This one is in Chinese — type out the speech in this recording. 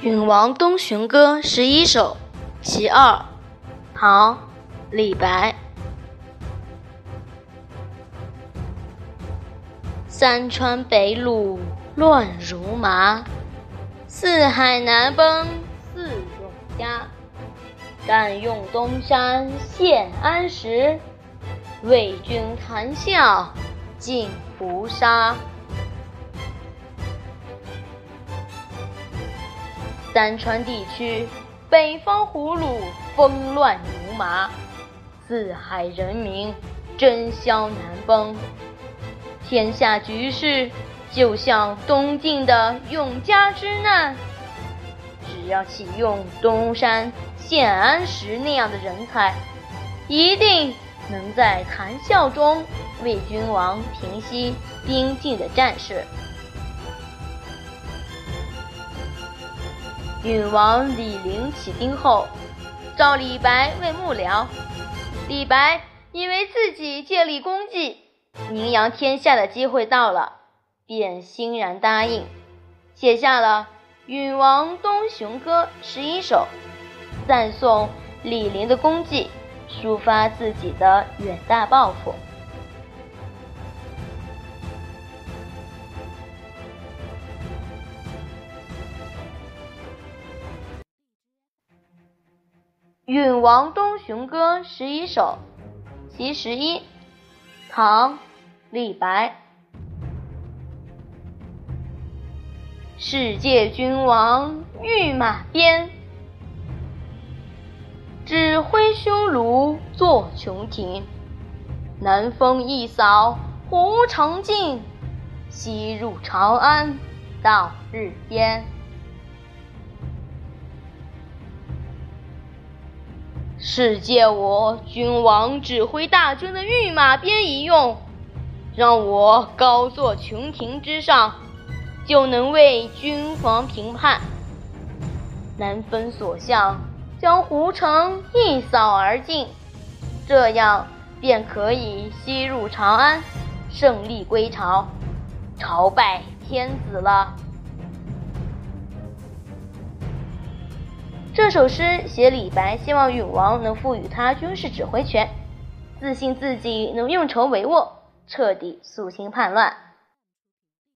允王东巡歌十一首其二，唐·李白。三川北虏乱如麻，四海难崩似永嘉。敢用东山献安石，为君谈笑尽胡沙。三川地区，北方胡虏纷乱如麻，四海人民争相难崩。天下局势就像东晋的永嘉之难，只要启用东山献安石那样的人才，一定能在谈笑中为君王平息边境的战事。允王李陵起兵后，召李白为幕僚。李白以为自己建立功绩、名扬天下的机会到了，便欣然答应，写下了《允王东雄歌》十一首，赞颂李陵的功绩，抒发自己的远大抱负。《允王东雄歌》十一首，其十一，唐·李白。世界君王御马鞭，指挥匈奴作琼庭。南风一扫胡城尽，西入长安到日边。是借我君王指挥大军的御马鞭一用，让我高坐琼庭之上，就能为君王评判。南风所向，将胡城一扫而尽，这样便可以西入长安，胜利归朝，朝拜天子了。这首诗写李白希望永王能赋予他军事指挥权，自信自己能用筹帷幄，彻底肃清叛乱。